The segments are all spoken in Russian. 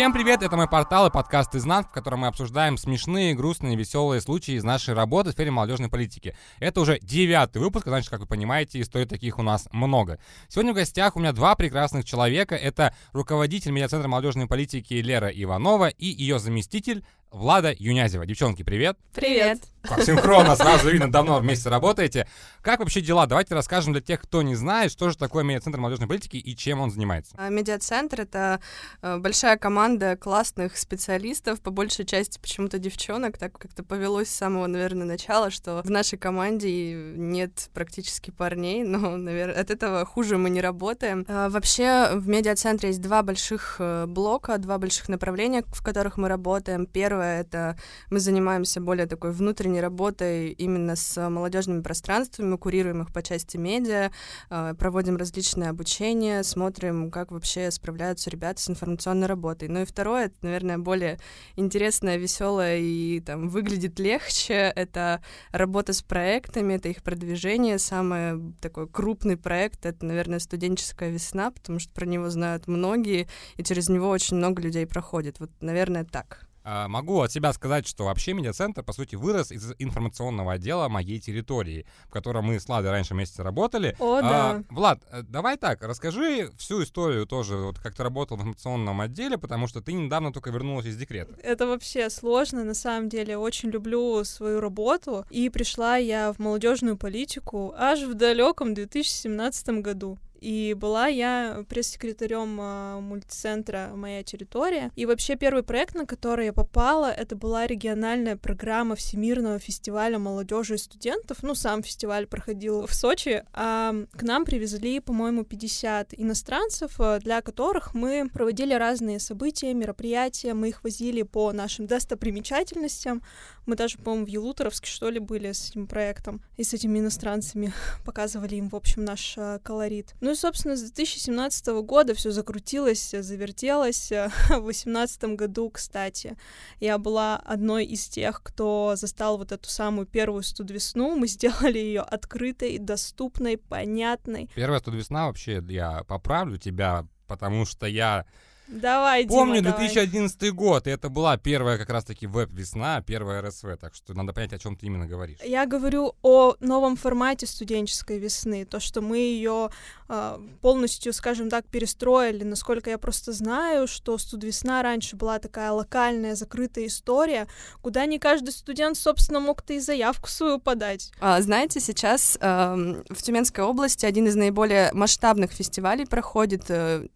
Всем привет, это мой портал и подкаст «Изнанк», в котором мы обсуждаем смешные, грустные, веселые случаи из нашей работы в сфере молодежной политики. Это уже девятый выпуск, значит, как вы понимаете, историй таких у нас много. Сегодня в гостях у меня два прекрасных человека. Это руководитель медиацентра молодежной политики Лера Иванова и ее заместитель Влада Юнязева. Девчонки, привет. Привет. Как синхронно, сразу видно, давно вместе работаете. Как вообще дела? Давайте расскажем для тех, кто не знает, что же такое медиацентр молодежной политики и чем он занимается. А, медиацентр — это э, большая команда классных специалистов, по большей части почему-то девчонок, так как-то повелось с самого, наверное, начала, что в нашей команде нет практически парней, но, наверное, от этого хуже мы не работаем. А, вообще в медиацентре есть два больших э, блока, два больших направления, в которых мы работаем. Первое Первое — это мы занимаемся более такой внутренней работой именно с молодежными пространствами, курируем их по части медиа, э, проводим различные обучения, смотрим, как вообще справляются ребята с информационной работой. Ну и второе, это, наверное, более интересное, веселое и там выглядит легче, это работа с проектами, это их продвижение. Самый такой крупный проект — это, наверное, студенческая весна, потому что про него знают многие, и через него очень много людей проходит. Вот, наверное, так. А, могу от себя сказать, что вообще медиацентр, по сути, вырос из информационного отдела моей территории, в котором мы с Ладой раньше вместе работали. О, а, да. Влад, э, давай так, расскажи всю историю тоже, вот как ты работал в информационном отделе, потому что ты недавно только вернулась из декрета. Это вообще сложно, на самом деле. Очень люблю свою работу. И пришла я в молодежную политику аж в далеком 2017 году. И была я пресс-секретарем э, мультицентра «Моя территория». И вообще первый проект, на который я попала, это была региональная программа Всемирного фестиваля молодежи и студентов. Ну, сам фестиваль проходил в Сочи, а к нам привезли, по-моему, 50 иностранцев, а, для которых мы проводили разные события, мероприятия, мы их возили по нашим достопримечательностям. Мы даже, по-моему, в Елуторовске, что ли, были с этим проектом и с этими иностранцами, показывали им, в общем, наш колорит. Ну, ну и, собственно, с 2017 года все закрутилось, завертелось. В 2018 году, кстати, я была одной из тех, кто застал вот эту самую первую студвесну. Мы сделали ее открытой, доступной, понятной. Первая студвесна вообще, я поправлю тебя, потому что я Давай, Помню Дима, 2011 давай. год, и это была первая как раз-таки веб-весна, первая РСВ, так что надо понять, о чем ты именно говоришь. Я говорю о новом формате студенческой весны, то, что мы ее э, полностью, скажем так, перестроили. Насколько я просто знаю, что студвесна раньше была такая локальная, закрытая история, куда не каждый студент, собственно, мог-то и заявку свою подать. А, знаете, сейчас э, в Тюменской области один из наиболее масштабных фестивалей проходит э,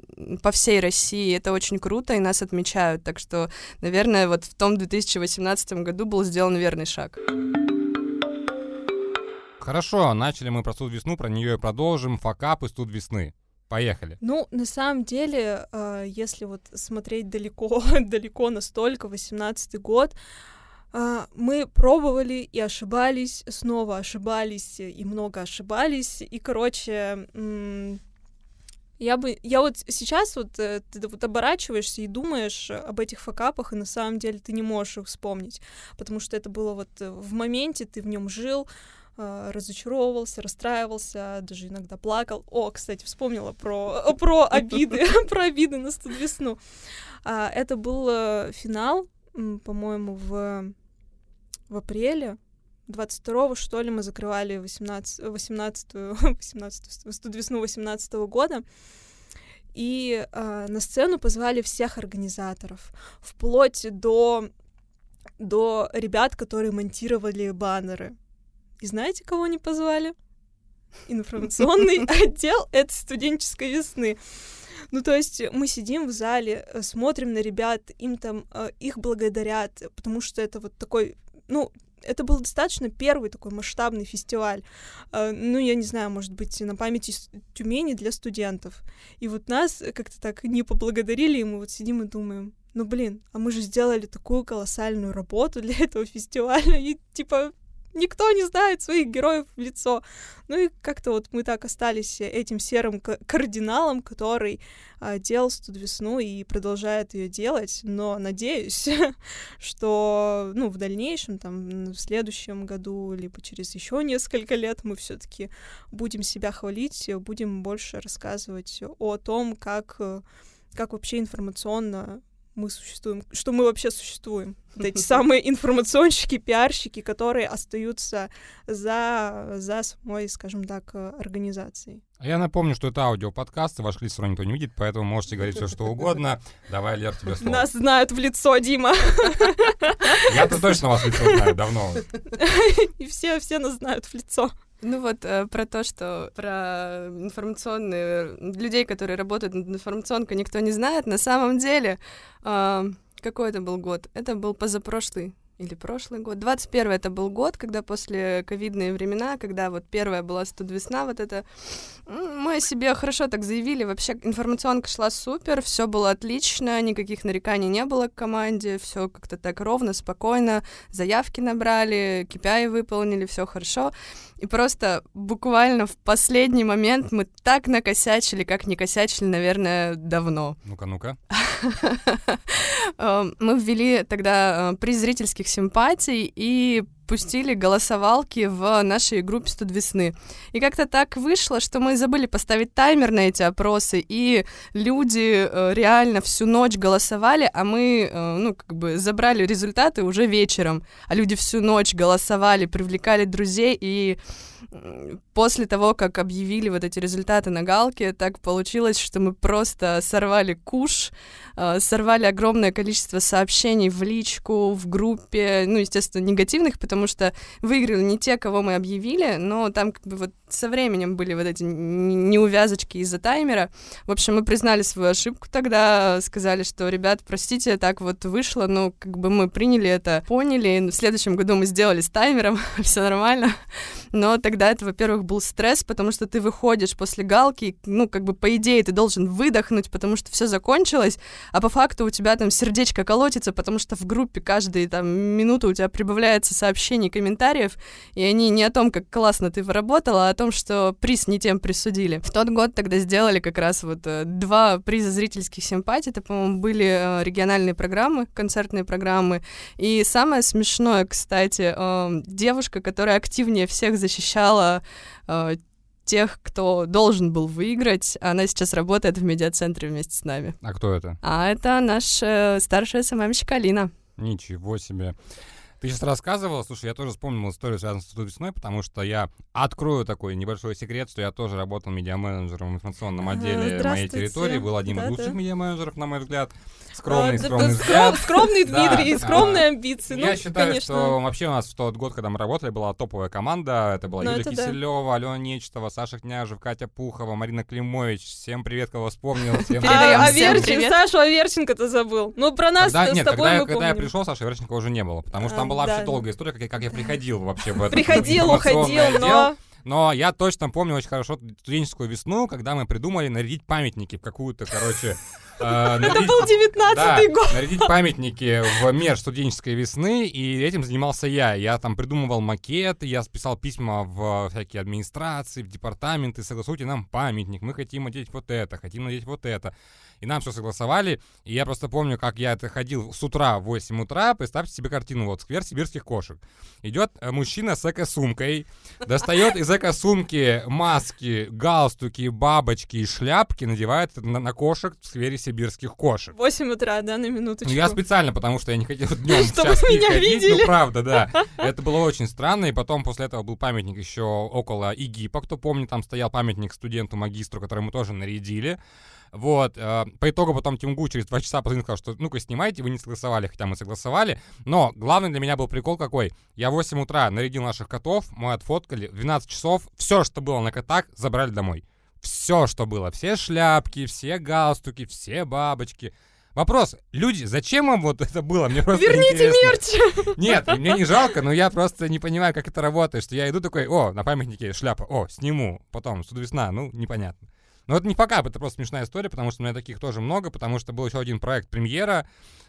по всей России это очень круто, и нас отмечают. Так что, наверное, вот в том 2018 году был сделан верный шаг. Хорошо, начали мы про суд весну, про нее и продолжим. Факап и студ весны. Поехали. Ну, на самом деле, э, если вот смотреть далеко, далеко настолько, 18 год, э, мы пробовали и ошибались, снова ошибались и много ошибались. И, короче, я бы, я вот сейчас вот э, ты вот оборачиваешься и думаешь об этих факапах, и на самом деле ты не можешь их вспомнить, потому что это было вот э, в моменте, ты в нем жил, э, разочаровывался, расстраивался, даже иногда плакал. О, кстати, вспомнила про, про обиды, про обиды на студ весну. А, это был финал, по-моему, в, в апреле 22-го, что ли, мы закрывали 18, 18-ю, 18 студ весну 18 -го года. И э, на сцену позвали всех организаторов, вплоть до, до ребят, которые монтировали баннеры. И знаете, кого не позвали? Информационный отдел этой студенческой весны. Ну, то есть мы сидим в зале, э, смотрим на ребят, им там, э, их благодарят, потому что это вот такой, ну, это был достаточно первый такой масштабный фестиваль. Э, ну, я не знаю, может быть, на памяти Тюмени для студентов. И вот нас как-то так не поблагодарили, и мы вот сидим и думаем, ну, блин, а мы же сделали такую колоссальную работу для этого фестиваля, и, типа, никто не знает своих героев в лицо. Ну и как-то вот мы так остались этим серым кардиналом, который а, делал студ весну и продолжает ее делать, но надеюсь, что ну, в дальнейшем, там, в следующем году, либо через еще несколько лет мы все-таки будем себя хвалить, будем больше рассказывать о том, как, как вообще информационно мы существуем, что мы вообще существуем. Вот эти самые информационщики, пиарщики, которые остаются за, за самой, скажем так, организацией. А я напомню, что это аудиоподкаст, ваш лиц все никто не видит, поэтому можете говорить все, что угодно. Давай, Лер, тебе слово. Нас знают в лицо, Дима. Я-то точно вас в лицо знаю, давно. И все, все нас знают в лицо. Ну вот э, про то, что про информационные людей, которые работают над информационкой, никто не знает. На самом деле, э, какой это был год? Это был позапрошлый или прошлый год. 21 это был год, когда после ковидные времена, когда вот первая была студвесна, вот это мы себе хорошо так заявили. Вообще информационка шла супер, все было отлично, никаких нареканий не было к команде, все как-то так ровно, спокойно, заявки набрали, KPI выполнили, все хорошо. И просто буквально в последний момент мы так накосячили, как не косячили, наверное, давно. Ну-ка, ну-ка. Эм, мы ввели тогда э, приз зрительских симпатий и пустили голосовалки в нашей группе «Студ весны». И как-то так вышло, что мы забыли поставить таймер на эти опросы, и люди э, реально всю ночь голосовали, а мы, э, ну, как бы забрали результаты уже вечером. А люди всю ночь голосовали, привлекали друзей, и после того, как объявили вот эти результаты на галке, так получилось, что мы просто сорвали куш, э, сорвали огромное количество сообщений в личку, в группе, ну, естественно, негативных, потому что выиграли не те, кого мы объявили, но там как бы вот со временем были вот эти неувязочки из-за таймера. В общем, мы признали свою ошибку тогда, сказали, что, ребят, простите, так вот вышло, но как бы мы приняли это, поняли, и в следующем году мы сделали с таймером, все нормально. Но тогда это, во-первых, был стресс, потому что ты выходишь после галки, ну, как бы по идее ты должен выдохнуть, потому что все закончилось, а по факту у тебя там сердечко колотится, потому что в группе каждые там минуту у тебя прибавляется сообщений, комментариев, и они не о том, как классно ты поработала, а о том, что приз не тем присудили. В тот год тогда сделали как раз вот э, два приза зрительских симпатий, это, по-моему, были э, региональные программы, концертные программы, и самое смешное, кстати, э, девушка, которая активнее всех защищала э, тех, кто должен был выиграть. Она сейчас работает в медиацентре вместе с нами. А кто это? А это наша старшая СММщик Алина. Ничего себе. Ты сейчас рассказывала, слушай, я тоже вспомнил историю, связанную с весной, потому что я открою такой небольшой секрет, что я тоже работал медиа-менеджером в информационном отделе моей территории, был одним из лучших медиа-менеджеров, на мой взгляд. Скромный, а, скромный взгляд. Скромный Дмитрий, скромные амбиции. Я ну, считаю, что вообще у нас в тот год, когда мы работали, была топовая команда. Это была ну, Юлия Киселева, Алена Нечетова, Саша Княжев, Катя Пухова, Марина Климович. Всем привет, кого вспомнил. Всем а, Аверчин, Сашу Аверченко ты забыл. Ну, про нас с тобой мы Когда я пришел, Саша Аверченко уже не было, потому что там была вообще долгая история, как я, как я приходил вообще в это Приходил, уходил, но... Но я точно помню очень хорошо студенческую весну, когда мы придумали нарядить памятники в какую-то, короче... Э, Это был 19-й год. нарядить памятники в мер студенческой весны, и этим занимался я. Я там придумывал макеты, я писал письма в всякие администрации, в департаменты, согласуйте нам памятник, мы хотим надеть вот это, хотим надеть вот это и нам все согласовали. И я просто помню, как я это ходил с утра в 8 утра. Представьте себе картину, вот сквер сибирских кошек. Идет э, мужчина с эко-сумкой, достает из эко-сумки маски, галстуки, бабочки и шляпки, надевает на, на кошек в сквере сибирских кошек. 8 утра, да, на минуточку. Ну, я специально, потому что я не хотел днем Чтобы меня ходить, видели. ну, правда, да. Это было очень странно, и потом после этого был памятник еще около ИГИПа, кто помнит, там стоял памятник студенту-магистру, который мы тоже нарядили. Вот. Э, по итогу потом Тимгу через два часа позвонил, сказал, что ну-ка снимайте, вы не согласовали, хотя мы согласовали. Но главный для меня был прикол какой. Я в 8 утра нарядил наших котов, мы отфоткали, в 12 часов все, что было на котах, забрали домой. Все, что было. Все шляпки, все галстуки, все бабочки. Вопрос, люди, зачем вам вот это было? Мне просто Верните мерч! Нет, мне не жалко, но я просто не понимаю, как это работает, что я иду такой, о, на памятнике шляпа, о, сниму, потом, судовесна, ну, непонятно. Но это не пока, это просто смешная история, потому что у меня таких тоже много, потому что был еще один проект «Премьера»,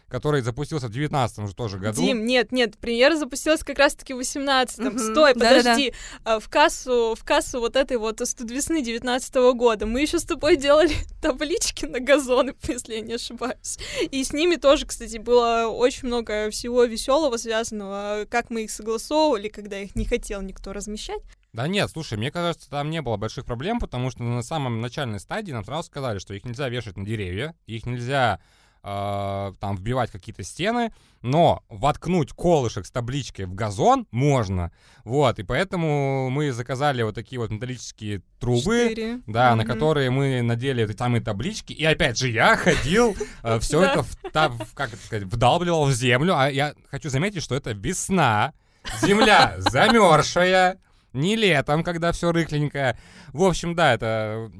который запустился в 19 уже тоже году. Дим, нет, нет, премьера запустилась как раз-таки в 18-м. Угу. Стой, подожди. Да-да-да. В кассу, в кассу вот этой вот студвесны 19 -го года мы еще с тобой делали таблички на газоны, если я не ошибаюсь. И с ними тоже, кстати, было очень много всего веселого, связанного, как мы их согласовывали, когда их не хотел никто размещать. Да нет, слушай, мне кажется, там не было больших проблем, потому что на самом начальной стадии нам сразу сказали, что их нельзя вешать на деревья, их нельзя э, там вбивать какие-то стены, но воткнуть колышек с табличкой в газон можно, вот, и поэтому мы заказали вот такие вот металлические трубы, Четыре. да, на Мгм. которые мы надели эти самые таблички, и опять же я ходил, все Да. это, как это сказать, вдалбливал в землю, а я хочу заметить, что это весна, земля замерзшая, не летом, когда все рыхленькое. В общем, да, это,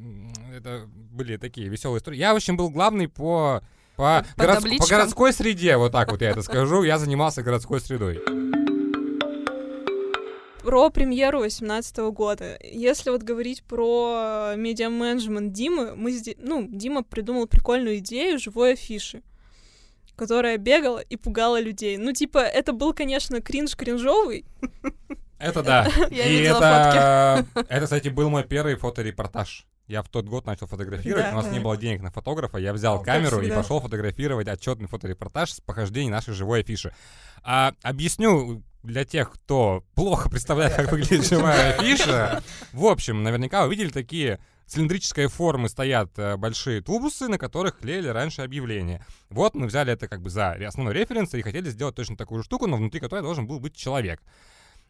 это были такие веселые истории. Я, в общем, был главный по, по, По городс- по городской среде, вот так вот я это скажу. Я занимался городской средой. Про премьеру 2018 года. Если вот говорить про э, медиа-менеджмент Димы, мы зде- ну, Дима придумал прикольную идею живой афиши, которая бегала и пугала людей. Ну, типа, это был, конечно, кринж кринжовый. Это да. Я И это, это, кстати, был мой первый фоторепортаж. Я в тот год начал фотографировать, Да, у нас да. не было денег на фотографа, я взял камеру и пошел фотографировать отчетный фоторепортаж с похождений нашей живой афиши. А, объясню для тех, кто плохо представляет, как выглядит живая афиша. В общем, наверняка вы видели такие цилиндрической формы стоят э, большие тубусы, на которых клеили раньше объявления. Вот мы взяли это как бы за основной референс и хотели сделать точно такую же штуку, но внутри которой должен был быть человек.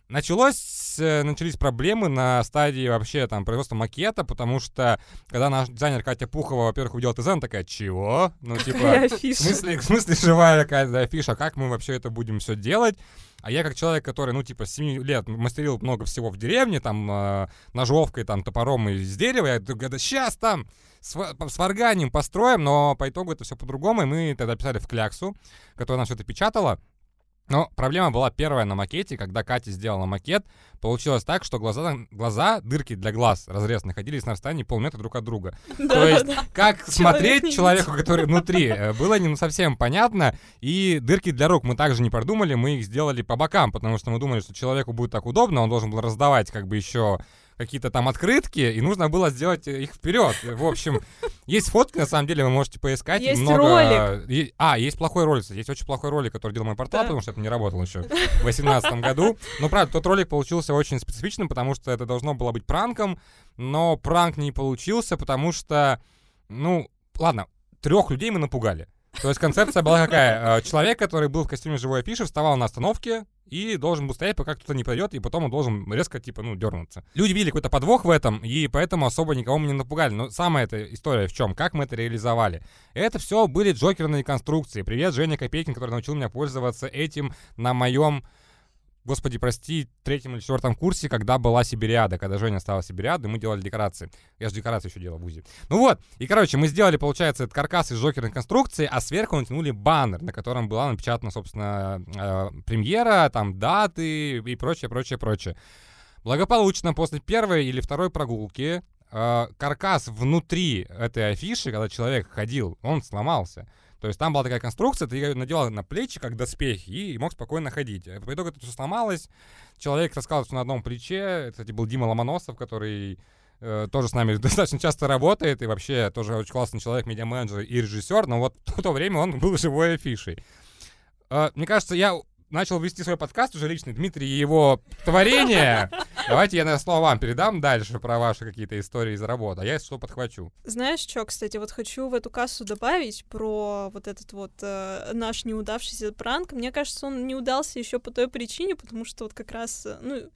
Началось, э, начались проблемы на стадии вообще там производства макета, потому что когда наш дизайнер Катя Пухова, во-первых, увидела ТЗ, она такая, чего? Ну, типа, в смысле, в смысле живая какая-то афиша, как мы вообще это будем все делать? А я как человек, который, ну, типа, с 7 лет мастерил много всего в деревне, там, э, ножовкой, там, топором из дерева, я говорю, да сейчас там сва- сварганим, построим, но по итогу это все по-другому, и мы тогда писали в кляксу, которая нам все это печатала, но проблема была первая на макете, когда Катя сделала макет, получилось так, что глаза, глаза дырки для глаз разрез находились на расстоянии полметра друг от друга. То есть, как смотреть не человеку, который внутри, э, было не совсем понятно. И дырки для рук мы также не продумали, мы их сделали по бокам, потому что мы думали, что человеку будет так удобно, он должен был раздавать как бы еще какие-то там открытки, и нужно было сделать их вперед. В общем, есть фотки, на самом деле, вы можете поискать. Есть много... ролик. А, есть плохой ролик, есть очень плохой ролик, который делал мой портал, Да. потому что это не работал еще в 2018 году. Но, правда, тот ролик получился очень специфичным, потому что это должно было быть пранком, но пранк не получился, потому что, ну, ладно, трех людей мы напугали. То есть концепция была какая? Э, Человек, который был в костюме живой афиши, вставал на остановке и должен был стоять, пока кто-то не пройдет, и потом он должен резко, типа, ну, дернуться. Люди видели какой-то подвох в этом, и поэтому особо никого мы не напугали. Но самая эта история в чем? Как мы это реализовали? Это все были джокерные конструкции. Привет, Женя Копейкин, который научил меня пользоваться этим на моем Господи, прости, третьем или четвертом курсе, когда была Сибириада, когда Женя стала Сибириадой, мы делали декорации. Я же декорации еще делал в УЗИ. Ну вот, и, короче, мы сделали, получается, этот каркас из жокерной конструкции, а сверху натянули баннер, на котором была напечатана, собственно, э, премьера, там, даты и прочее, прочее, прочее. Благополучно после первой или второй прогулки э, каркас внутри этой афиши, когда человек ходил, он сломался. То есть там была такая конструкция, ты ее надевал на плечи, как доспехи, и мог спокойно ходить. По итогу это все сломалось. Человек рассказал, что на одном плече. Это, кстати, был Дима Ломоносов, который э, тоже с нами достаточно часто работает, и вообще тоже очень классный человек, медиа-менеджер и режиссер, но вот в то время он был живой афишей. Э, мне кажется, я начал вести свой подкаст уже личный. Дмитрий и его творение. Давайте я на слово вам передам дальше про ваши какие-то истории из работы, а я, если что, подхвачу. Знаешь что, кстати, вот хочу в эту кассу добавить про вот этот вот э, наш неудавшийся пранк. Мне кажется, он не удался еще по той причине, потому что вот как раз, э, ну,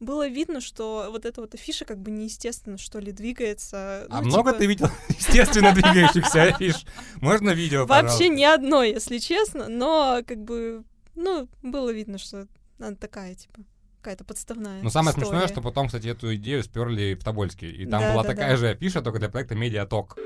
было видно, что вот эта вот афиша как бы неестественно, что ли, двигается. А Ну, много типа, ты видел естественно двигающихся афиш? Можно видео, Вообще ни одной, если честно, но как бы, ну, было видно, что она такая, типа, какая-то подставная Но самое смешное, история. что потом, кстати, эту идею сперли в Тобольске. И там Да, была да, такая да. же афиша, только для проекта Медиаток.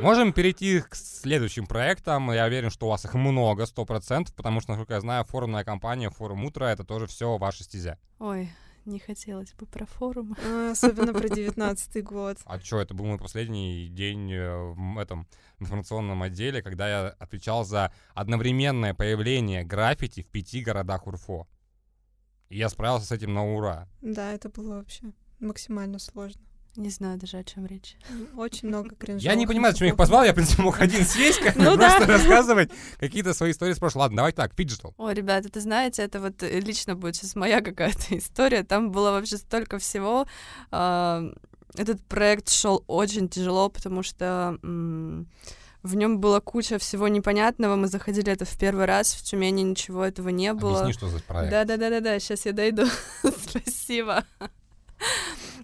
Можем перейти к следующим проектам. Я уверен, что у вас их много, сто процентов, потому что, насколько я знаю, форумная компания, форум утро, это тоже все ваша стезя. Ой, не хотелось бы про форум. А, Особенно про девятнадцатый год. А что, это был мой последний день э, в этом информационном отделе, когда я отвечал за одновременное появление граффити в пяти городах УРФО. И я справился с этим на ура. Да, это было вообще максимально сложно. Не знаю даже, о чем речь. Очень много кринжовых. Я не понимаю, зачем я их позвал, я, в принципе, мог один съесть, как Ну да. просто рассказывать какие-то свои истории с прошлого. Ладно, давай так, phygital. Ой, ребята, это знаете, это вот э, лично будет сейчас моя какая-то история. Там было вообще столько всего. А, Этот проект шел очень тяжело, потому что м, В нем была куча всего непонятного. Мы заходили это в первый раз. В Тюмени ничего этого не было. Объясни, что за проект. Да, да, да, да, да. Сейчас я дойду. Спасибо.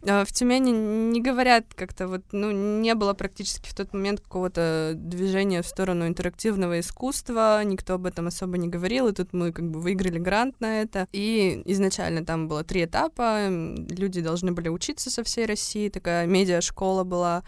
А, в Тюмени не говорят как-то вот, ну, не было практически в тот момент какого-то движения в сторону интерактивного искусства, никто об этом особо не говорил, и тут мы как бы выиграли грант на это. И изначально там было три этапа, люди должны были учиться со всей России, такая медиа-школа была,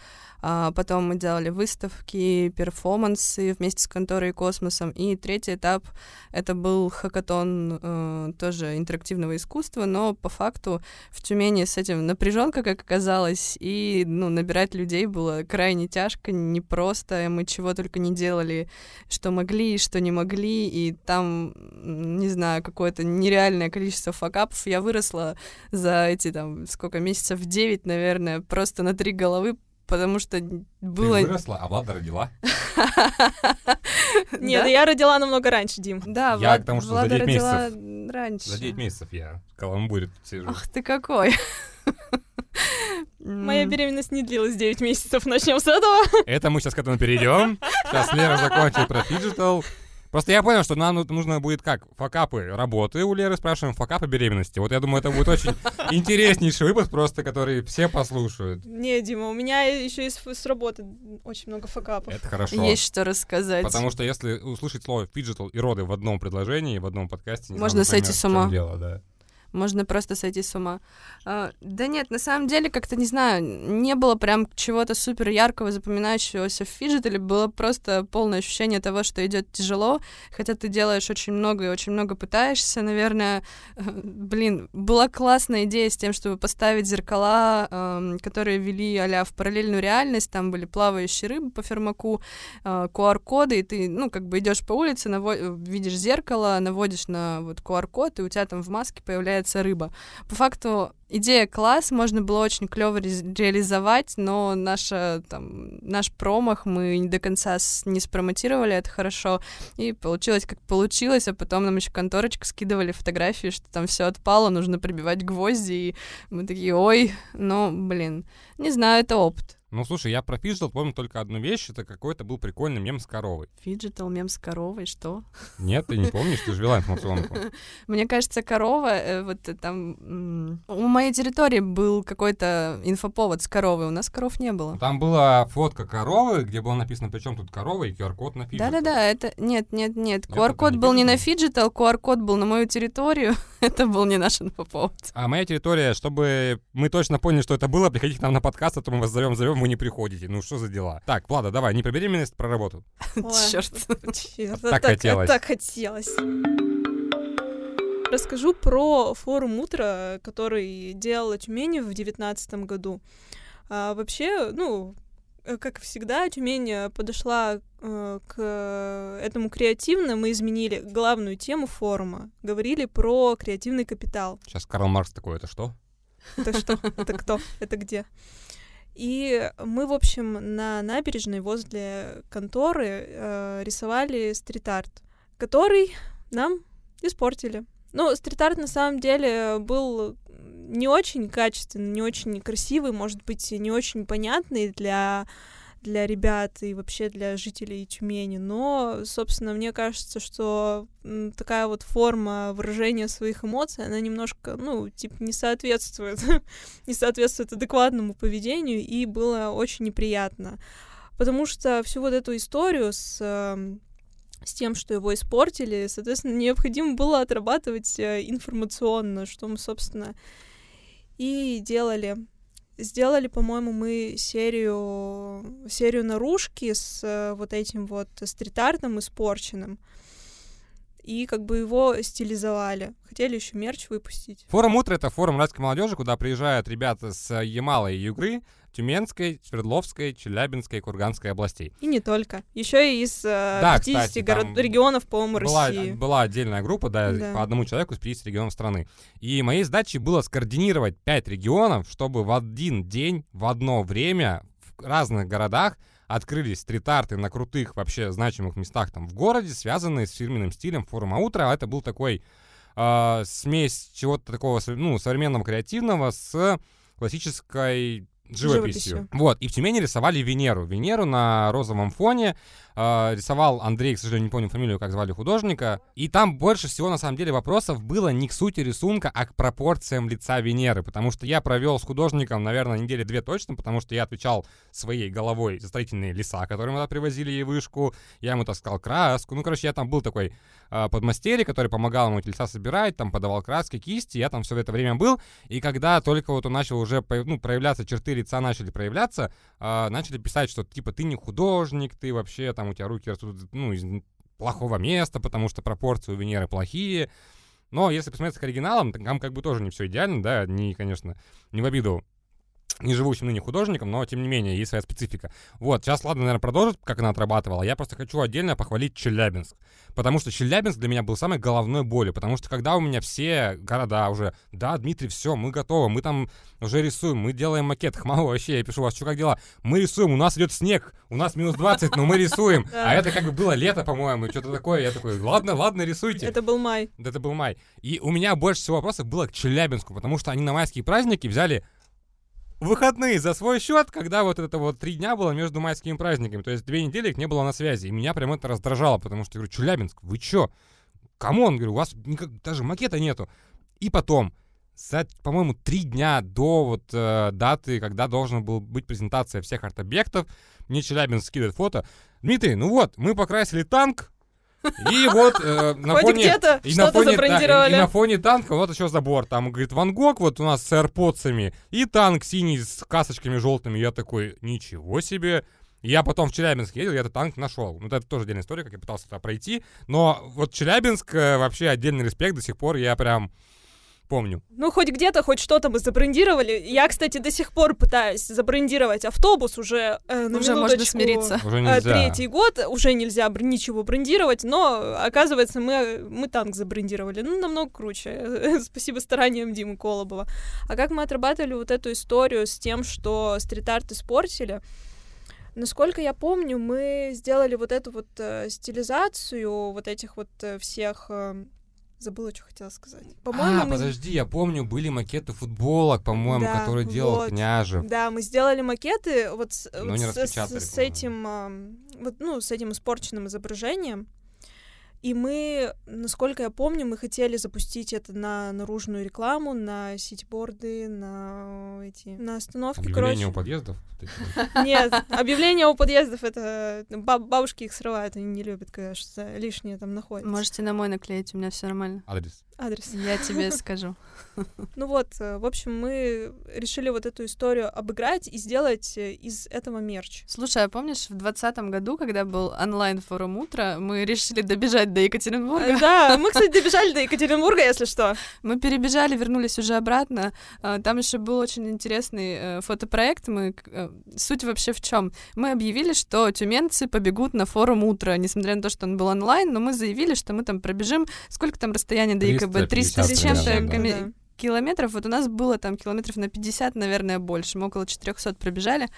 а потом мы делали выставки, перформансы вместе с конторой Космосом. И третий этап — это был хакатон э, тоже интерактивного искусства, но по факту в Тюмени с этим напряженка, как оказалось, и ну, набирать людей было крайне тяжко, непросто. Мы чего только не делали, что могли, что не могли, и там, не знаю, какое-то нереальное количество факапов. Я выросла за эти там сколько месяцев, девять, наверное, просто на три головы, потому что было... Ты выросла, а Влада родила? Нет, я родила намного раньше, Дим. Да, Я к тому, что за Влада 9 родила месяцев. раньше. За 9 месяцев я тут сижу. Ах ты какой. Моя беременность не длилась 9 месяцев, начнем с этого. Это мы сейчас к этому перейдем. Сейчас Лера закончит про phygital. Просто я понял, что нам ну- нужно будет как? Факапы работы у Леры, спрашиваем факапы беременности. Вот я думаю, это будет очень интереснейший выпуск просто, который все послушают. Не, Дима, у меня еще есть с работы очень много факапов. Это хорошо. Есть что рассказать. Потому что если услышать слово phygital и роды в одном предложении, в одном подкасте, не Можно сойти с ума. дело, да. Можно просто сойти с ума. А, да нет, на самом деле, как-то, не знаю, не было прям чего-то супер яркого, запоминающегося в фиджитале. Было просто полное ощущение того, что идет тяжело, хотя ты делаешь очень много и очень много пытаешься. Наверное, блин, была классная идея с тем, чтобы поставить зеркала, эм, которые вели а в параллельную реальность. Там были плавающие рыбы по фермаку, э, QR-коды, и ты, ну, как бы идешь по улице, наво- видишь зеркало, наводишь на вот QR-код, и у тебя там в маске появляется рыба. По факту идея класс, можно было очень клево реализовать, но наша, там, наш промах мы не до конца с- не спромотировали это хорошо, и получилось как получилось, а потом нам еще конторочка скидывали фотографии, что там все отпало, нужно прибивать гвозди, и мы такие, ой, ну, блин, не знаю, это опыт. Ну, слушай, я про phygital помню только одну вещь. Это какой-то был прикольный мем с коровой. Phygital, мем с коровой, что? Нет, ты не помнишь? Ты же вела информационку. Мне кажется, корова, э, вот э, там... У моей территории был какой-то инфоповод с коровой, у нас коров не было. Там была фотка коровы, где было написано, причем тут корова и QR-код на phygital. Да-да-да, это... Нет, нет, нет. QR-код был не на phygital, QR-код был на мою территорию. это был не наш инфоповод. А моя территория, чтобы мы точно поняли, что это было, приходите к нам на подкаст, а то мы вас зовем, зовем, вы не приходите. Ну что за дела? Так, Влада, давай, не про беременность, про работу. Чёрт, Так хотелось. Так хотелось. Расскажу про форум «Утро», который делала Тюмень в девятнадцатом году. А, вообще, ну, как всегда, Тюмень э, подошла э, к этому креативно. Мы изменили главную тему форума. Говорили про креативный капитал. Сейчас Карл Маркс такой, это что? Это что? Это кто? Это где? И мы, в общем, на набережной возле конторы э, рисовали стрит-арт, который нам испортили. Ну, стрит-арт на самом деле был не очень качественный, не очень красивый, может быть, не очень понятный для для ребят и вообще для жителей Тюмени, но, собственно, мне кажется, что такая вот форма выражения своих эмоций, она немножко, ну, типа, не соответствует, не соответствует адекватному поведению, и было очень неприятно. Потому что всю вот эту историю с эм, с тем, что его испортили, соответственно, необходимо было отрабатывать э, информационно, что мы, собственно, и делали. Сделали, по-моему, мы серию, серию наружки с э, вот этим вот стрит-артом испорченным. И как бы его стилизовали. Хотели еще мерч выпустить. Форум «Утро» — это форум уральской молодежи, куда приезжают ребята с Ямала и Югры, Тюменской, Свердловской, Челябинской, Курганской областей. И не только. Еще и из э, Да, 50 кстати, горо- там регионов, по-моему, Была, России. была отдельная группа, да, Да. по одному человеку из 50 регионов страны. И моей задачей было скоординировать 5 регионов, чтобы в один день, в одно время, в разных городах открылись стрит-арты на крутых вообще значимых местах там в городе, связанные с фирменным стилем форума «Утро». Это был такой э, смесь чего-то такого, ну, современного, креативного с классической живописью. Живописью. Вот, и в Тюмени рисовали Венеру. Венеру на розовом фоне э, рисовал Андрей, к сожалению, не помню фамилию, как звали художника. И там больше всего, на самом деле, вопросов было не к сути рисунка, а к пропорциям лица Венеры. Потому что я провел с художником, наверное, недели две точно, потому что я отвечал своей головой за строительные леса, которые мы туда привозили ей вышку. Я ему таскал краску. Ну, короче, я там был такой э, подмастерье, который помогал ему эти леса собирать, там подавал краски, кисти. Я там все это время был. И когда только вот он начал уже ну, проявляться, черты лица начали проявляться, а, начали писать, что типа ты не художник, ты вообще там у тебя руки растут ну, из плохого места, потому что пропорции у Венеры плохие. Но если посмотреть к оригиналам, там как бы тоже не все идеально, да, не, конечно, не в обиду не живущим ныне художником, но тем не менее есть своя специфика. Вот, сейчас, ладно, наверное, продолжит, как она отрабатывала. Я просто хочу отдельно похвалить Челябинск. Потому что Челябинск для меня был самой головной болью. Потому что когда у меня все города уже, да, Дмитрий, все, мы готовы, мы там уже рисуем, мы делаем макет. Хмало вообще, я пишу, у вас что, как дела? Мы рисуем, у нас идет снег, у нас минус 20, но мы рисуем. А это как бы было лето, по-моему, что-то такое. Я такой, ладно, ладно, рисуйте. Это был май. Да, Это был май. И у меня больше всего вопросов было к Челябинску, потому что они на майские праздники взяли выходные за свой счет, когда вот это вот три дня было между майскими праздниками. То есть две недели их не было на связи. И меня прям это раздражало, потому что я говорю, Челябинск, вы чё? Come on, говорю, у вас никак, даже макета нету. И потом, за, по-моему, три дня до вот э, даты, когда должна была быть презентация всех арт-объектов, мне Челябинск скидывает фото. Дмитрий, ну вот, мы покрасили танк, и вот э, на Хоть фоне... И на, фоне, да, и- на фоне танка вот еще забор. Там, говорит, Ван Гог вот у нас с AirPods'ами. И танк синий с касочками желтыми. Я такой, ничего себе. Я потом в Челябинск ездил, я этот танк нашел. Ну, это тоже отдельная история, как я пытался туда пройти. Но вот Челябинск э, вообще отдельный респект до сих пор. Я прям помню. Ну, хоть где-то, хоть что-то мы забрендировали. Я, кстати, до сих пор пытаюсь забрендировать автобус уже э, на Уже можно смириться. Уже Э, нельзя. Третий год, уже нельзя бр- ничего брендировать, но, оказывается, мы, мы танк забрендировали. Ну, намного круче. Спасибо стараниям Димы Колобова. А как мы отрабатывали вот эту историю с тем, что стрит-арт испортили? Насколько я помню, мы сделали вот эту вот э, стилизацию вот этих вот э, всех... э, забыла, что хотела сказать. По-моему, а, мы подожди, я помню, были макеты футболок, по-моему, Да, которые делал вот. Княжев. Да, мы сделали макеты вот с, Но вот с- с- этим, вот, ну, с этим испорченным изображением. И мы, насколько я помню, мы хотели запустить это на наружную рекламу, на сетиборды, на эти, на остановки, Объявления у короче. подъездов. эти вот. Нет, объявления у подъездов это баб- бабушки их срывают, они не любят, когда что-то лишнее там находится. Можете на мой наклеить, у меня все нормально. Адрес. Адрес. Я тебе скажу. Ну вот, э, в общем, мы решили вот эту историю обыграть и сделать э, из этого мерч. Слушай, а помнишь, в двадцатом году, когда был онлайн-форум «Утро», мы решили добежать до Екатеринбурга. Э, Да, мы, кстати, добежали до Екатеринбурга, если что. Мы перебежали, вернулись уже обратно. А, Там еще был очень интересный фотопроект. Мы, суть вообще в чем? Мы объявили, что тюменцы побегут на форум утро, несмотря на то, что он был онлайн, но мы заявили, что мы там пробежим. Сколько там расстояние до ЕКБ? 300 с 350 чем-то да. коми- километров. Вот у нас было там километров на 50, наверное, больше. Мы около 400 пробежали.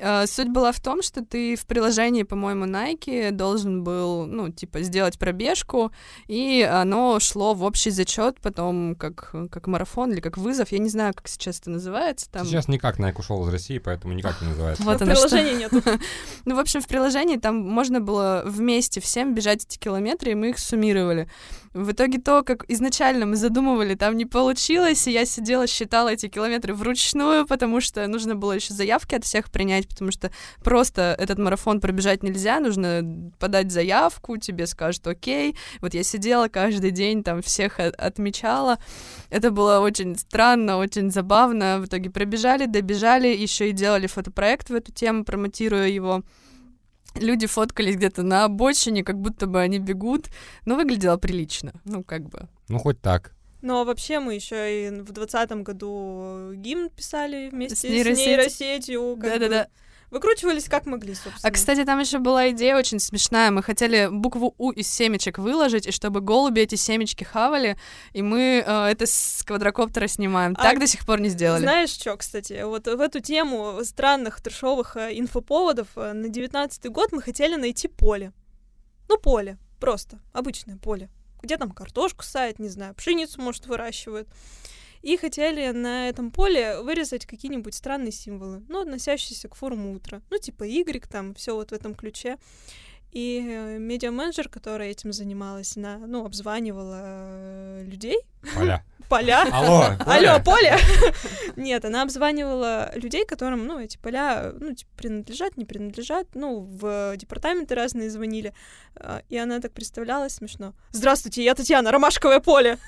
Э, Суть была в том, что ты в приложении, по-моему, Nike должен был, ну, типа, сделать пробежку, и оно шло в общий зачет потом как, как марафон или как вызов. Я не знаю, как сейчас это называется. Там... Сейчас никак Nike ушел из России, поэтому никак не называется. Вот Но оно что. приложения нету. Ну, в общем, в приложении там можно было вместе всем бежать эти километры, и мы их суммировали. В итоге то, как изначально мы задумывали, там не получилось, и я сидела, считала эти километры вручную, потому что нужно было еще заявки от всех принять, потому что просто этот марафон пробежать нельзя, нужно подать заявку, тебе скажут окей. Вот я сидела каждый день, там всех отмечала. Это было очень странно, очень забавно. В итоге пробежали, добежали, еще и делали фотопроект в эту тему, промотируя его. Люди фоткались где-то на обочине, как будто бы они бегут. Но выглядело прилично. Ну, как бы. Ну, хоть так. Но вообще мы еще и в двадцатом году гимн писали вместе с, нейросетью. нейросетью. как бы Да-да-да. Выкручивались как могли, собственно. А, кстати, там еще была идея очень смешная. Мы хотели букву У из семечек выложить, и чтобы голуби эти семечки хавали, и мы э, это с квадрокоптера снимаем. А Так до сих пор не сделали. Знаешь что, кстати, вот в эту тему странных трешовых э, инфоповодов э, на девятнадцатый год мы хотели найти поле. Ну, поле, просто, обычное поле. Где там картошку садят, не знаю, пшеницу, может, выращивают. и хотели на этом поле вырезать какие-нибудь странные символы, ну, относящиеся к форуму утра. Ну, типа Y, там, все вот в этом ключе. И э, медиа-менеджер, которая этим занималась, она, ну, обзванивала э, людей. Поля. Поля. Алло, Алло, поле? Нет, она обзванивала людей, которым, ну, эти поля, ну, типа, принадлежат, не принадлежат. Ну, в департаменты разные звонили. А, и она так представлялась смешно. Здравствуйте, я Татьяна, Ромашковое поле.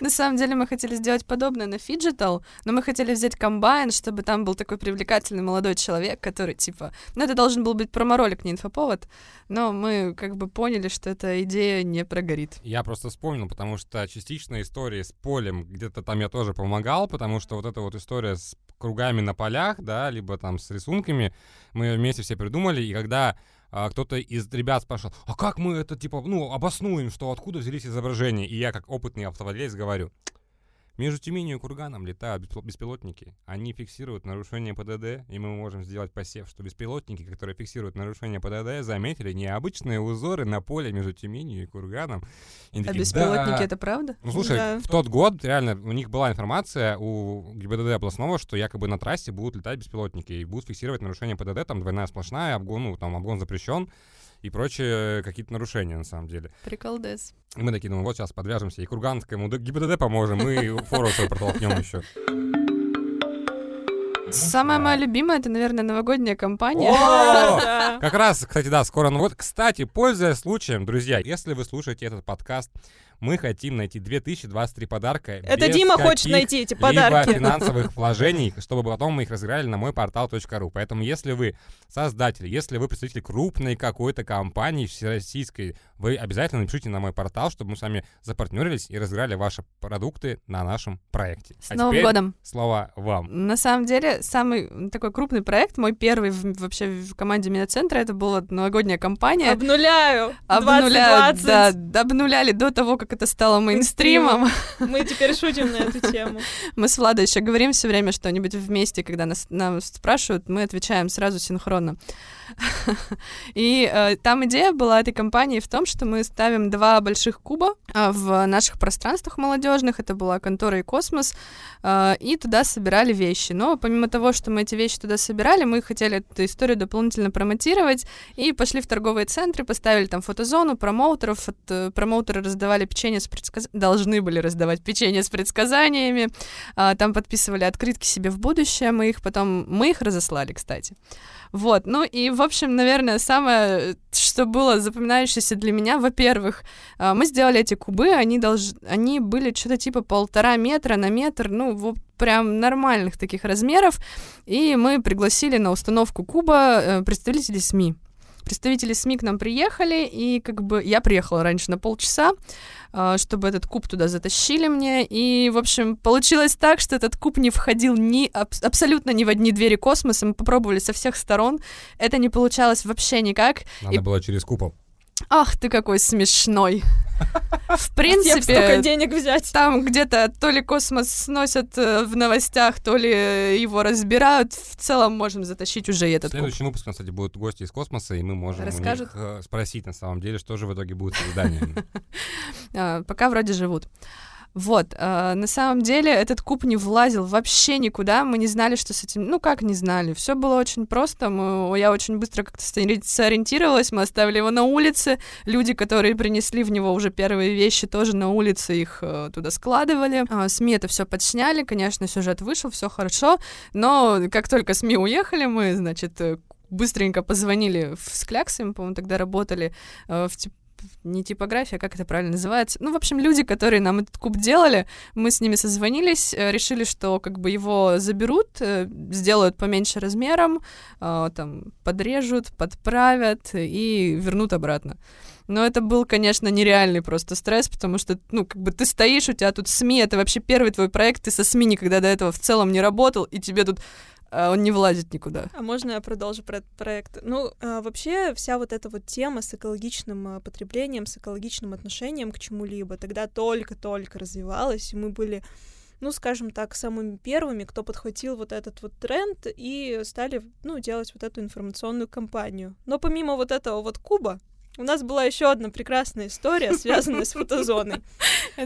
На самом деле мы хотели сделать подобное на Fidgetal, но мы хотели взять комбайн, чтобы там был такой привлекательный молодой человек, который типа... Ну, это должен был быть промо-ролик, не инфоповод, но мы как бы поняли, что эта идея не прогорит. Я просто вспомнил, потому что частично история с полем, где-то там я тоже помогал, потому что вот эта вот история с кругами на полях, да, либо там с рисунками, мы ее вместе все придумали, и когда а, кто-то из ребят спрашивал, а как мы это, типа, ну, обоснуем, что откуда взялись изображения? И я, как опытный автовладелец, говорю, между Тюменью и Курганом летают беспилотники. Они фиксируют нарушение ПДД, и мы можем сделать посев, что беспилотники, которые фиксируют нарушение ПДД, заметили необычные узоры на поле между Тюменью и Курганом. И а такие, беспилотники да. это правда? Ну, слушай, да. в тот год реально у них была информация у ГИБДД областного, что якобы на трассе будут летать беспилотники и будут фиксировать нарушение ПДД, там двойная сплошная, обгон, ну, там обгон запрещен и прочие какие-то нарушения, на самом деле. Приколдес. И мы такие думаем, вот сейчас подвяжемся, и Курганскому ГИБДД поможем, мы фору свой протолкнем еще. Самая моя любимая, это, наверное, новогодняя кампания. Как раз, кстати, да, скоро ну вот, Кстати, пользуясь случаем, друзья, если вы слушаете этот подкаст мы хотим найти 2023 подарка. Это Дима хочет найти эти подарки. Финансовых вложений, чтобы потом мы их разыграли на мой портал.ру. Поэтому, если вы создатель, если вы представитель крупной какой-то компании всероссийской, вы обязательно напишите на мой портал, чтобы мы с вами запартнерились и разыграли ваши продукты на нашем проекте. С а Новым годом! Слово вам. На самом деле, самый такой крупный проект, мой первый в, вообще в команде Медцентра, это была новогодняя кампания. Обнуляю! Обнуляю, да, обнуляли до того, как это стало мейнстримом. Мы теперь шутим на эту тему. Мы с Владой еще говорим все время что-нибудь вместе, когда нас, нас спрашивают, мы отвечаем сразу синхронно. И э, там идея была этой компании в том, что мы ставим два больших куба э, в наших пространствах молодежных. Это была контора и космос. Э, и туда собирали вещи. Но помимо того, что мы эти вещи туда собирали, мы хотели эту историю дополнительно промотировать. И пошли в торговые центры, поставили там фотозону, промоутеров. От, промоутеры раздавали печенье с предсказаниями. Должны были раздавать печенье с предсказаниями. Э, там подписывали открытки себе в будущее. Мы их потом... Мы их разослали, кстати. Вот, ну и, в общем, наверное, самое, что было запоминающееся для меня, во-первых, а, мы сделали эти кубы, они, долж... они были что-то типа полтора метра на метр, ну, вот прям нормальных таких размеров, и мы пригласили на установку куба э, представителей СМИ представители СМИ к нам приехали, и как бы я приехала раньше на полчаса, а, чтобы этот куб туда затащили мне, и, в общем, получилось так, что этот куб не входил ни аб- абсолютно ни в одни двери космоса, мы попробовали со всех сторон, это не получалось вообще никак. Надо и... было через купол. Ах, ты какой смешной. В принципе, столько денег взять. Там где-то то ли космос сносят э, в новостях, то ли его разбирают. В целом можем затащить уже и этот В следующем выпуске, кстати, будут гости из космоса, и мы можем Расскажут? у них э, спросить на самом деле, что же в итоге будет с изданием. А, пока вроде живут. Вот, э, на самом деле этот куб не влазил вообще никуда, мы не знали, что с этим, ну как не знали, все было очень просто, мы, я очень быстро как-то сориентировалась, мы оставили его на улице, люди, которые принесли в него уже первые вещи, тоже на улице их э, туда складывали, э, СМИ это все подсняли, конечно, сюжет вышел, все хорошо, но как только СМИ уехали, мы, значит, э, быстренько позвонили в Скляксы, мы, по-моему, тогда работали э, в не типография, как это правильно называется. Ну, в общем, люди, которые нам этот куб делали, мы с ними созвонились, э, решили, что как бы его заберут, э, сделают поменьше размером, э, там, подрежут, подправят и вернут обратно. Но это был, конечно, нереальный просто стресс, потому что, ну, как бы ты стоишь, у тебя тут СМИ, это вообще первый твой проект, ты со СМИ никогда до этого в целом не работал, и тебе тут а он не влазит никуда. А можно я продолжу про этот проект? Ну, а, вообще вся вот эта вот тема с экологичным а, потреблением, с экологичным отношением к чему-либо тогда только-только развивалась, и мы были ну, скажем так, самыми первыми, кто подхватил вот этот вот тренд и стали, ну, делать вот эту информационную кампанию. Но помимо вот этого вот куба, у нас была еще одна прекрасная история, связанная с фотозоной.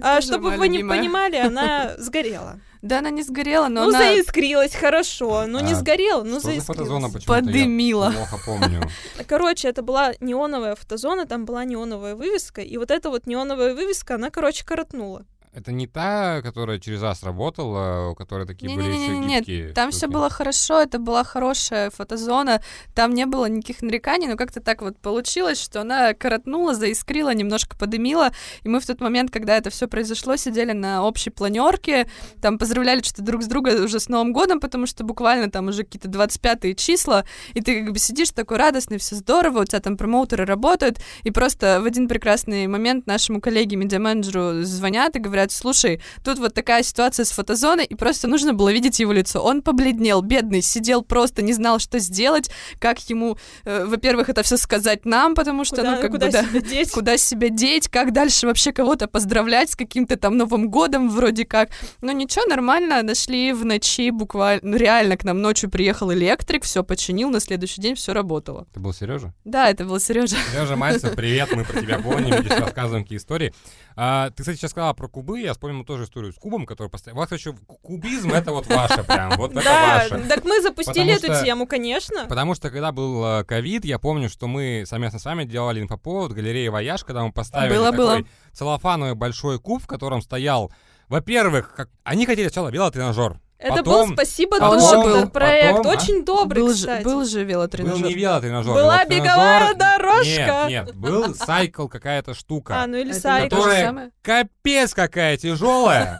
А, чтобы вы не любимая. понимали, она сгорела. Да, она не сгорела, но Ну, она заискрилась, хорошо. Ну, не А сгорела, ну, Что за фотозона заискрилась. почему-то подымила. я плохо помню. Короче, это была неоновая фотозона, там была неоновая вывеска, и вот эта вот неоновая вывеска, она, короче, коротнула. Это не та, которая через АС работала, у которой такие были еще Не-не-не, гибкие там все было хорошо, это была хорошая фотозона, там не было никаких нареканий, но как-то так вот получилось, что она коротнула, заискрила, немножко подымила, и мы в тот момент, когда это все произошло, сидели на общей планерке, там поздравляли что-то друг с друга уже с Новым годом, потому что буквально там уже какие-то 25-е числа, и ты как бы сидишь такой радостный, все здорово, у тебя там промоутеры работают, и просто в один прекрасный момент нашему коллеге, медиа-менеджеру звонят и говорят, слушай, тут вот такая ситуация с фотозоной, и просто нужно было видеть его лицо. Он побледнел, бедный, сидел просто, не знал, что сделать, как ему, э, во-первых, это все сказать нам, потому что, Куда, ну, как куда бы, да, себя деть? куда себя деть, как дальше вообще кого-то поздравлять с каким-то там Новым годом вроде как. Но ничего, нормально, нашли в ночи буквально, ну, реально к нам ночью приехал электрик, все починил, на следующий день все работало. Это был Сережа? Да, это был Сережа. Сережа Мальцев, привет, мы про тебя помним, видишь, рассказываем какие истории. А, ты, кстати, сейчас сказала про кубы, я вспомнил тоже историю с кубом, который постоянно... Вот, короче, кубизм — это вот ваше прям, вот это Да, ваше. так мы запустили эту тему, конечно. Потому что когда был э, ковид, я помню, что мы совместно с вами делали инфоповод галереи «Вояж», когда мы поставили такой целлофановый большой куб, в котором стоял, во-первых, как... они хотели сначала велотренажер. Это Потом- был спасибо потом- доктор проект, потом, а? очень добрый, был, же, кстати. был же Был велотренажер. не велотренажер. Была велотренажер- беговая дорожка. Нет, нет, был cycle какая-то штука. А, ну или же Которая-? Капец какая тяжелая.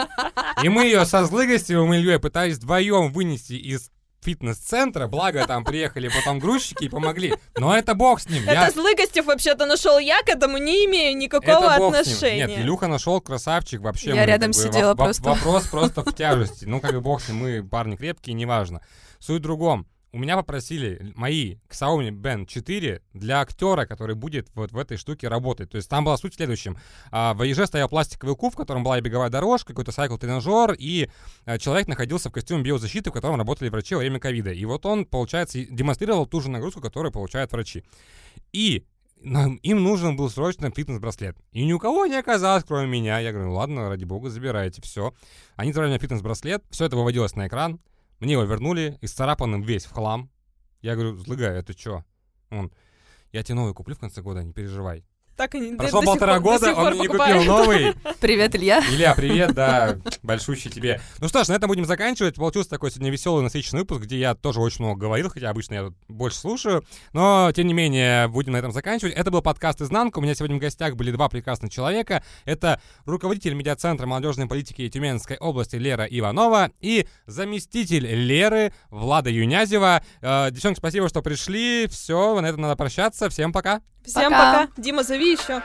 И мы ее со Злыгостевым Ильей пытались вдвоем вынести из фитнес-центра, благо там приехали потом грузчики и помогли. Но это бог с ним. Я... Это Злыгостев вообще-то нашел, я к этому не имею никакого это бог с ним. отношения. Нет, Илюха нашел красавчик вообще. Я мы, рядом как бы, сидела во- просто. Вопрос просто в тяжести. Ну, как бы бог с ним, мы парни крепкие, неважно. Суть в другом. У меня попросили мои Xiaomi Band 4 для актера, который будет вот в этой штуке работать. То есть там была суть в следующем. А, в Еже стоял пластиковый куб, в котором была и беговая дорожка, какой-то сайкл-тренажер, и а, человек находился в костюме биозащиты, в котором работали врачи во время ковида. И вот он, получается, демонстрировал ту же нагрузку, которую получают врачи. И нам- им нужен был срочно фитнес-браслет. И ни у кого не оказалось, кроме меня. Я говорю, ну ладно, ради бога, забирайте, все. Они забрали мне фитнес-браслет, все это выводилось на экран. Мне его вернули, исцарапанным весь в хлам. Я говорю, злыгай, это что? Он, я тебе новый куплю в конце года, не переживай. Так и не- Прошло до сих полтора до года, сих пор он мне не купил новый. Привет, Илья. Илья, привет, да, большущий тебе. Ну что ж, на этом будем заканчивать. Получился такой сегодня веселый, насыщенный выпуск, где я тоже очень много говорил, хотя обычно я тут больше слушаю. Но, тем не менее, будем на этом заканчивать. Это был подкаст «Изнанка». У меня сегодня в гостях были два прекрасных человека. Это руководитель медиацентра молодежной политики Тюменской области Лера Иванова и заместитель Леры Влада Юнязева. Э, девчонки, спасибо, что пришли. Все, на этом надо прощаться. Всем пока. Всем Пока. пока. Дима, зови еще.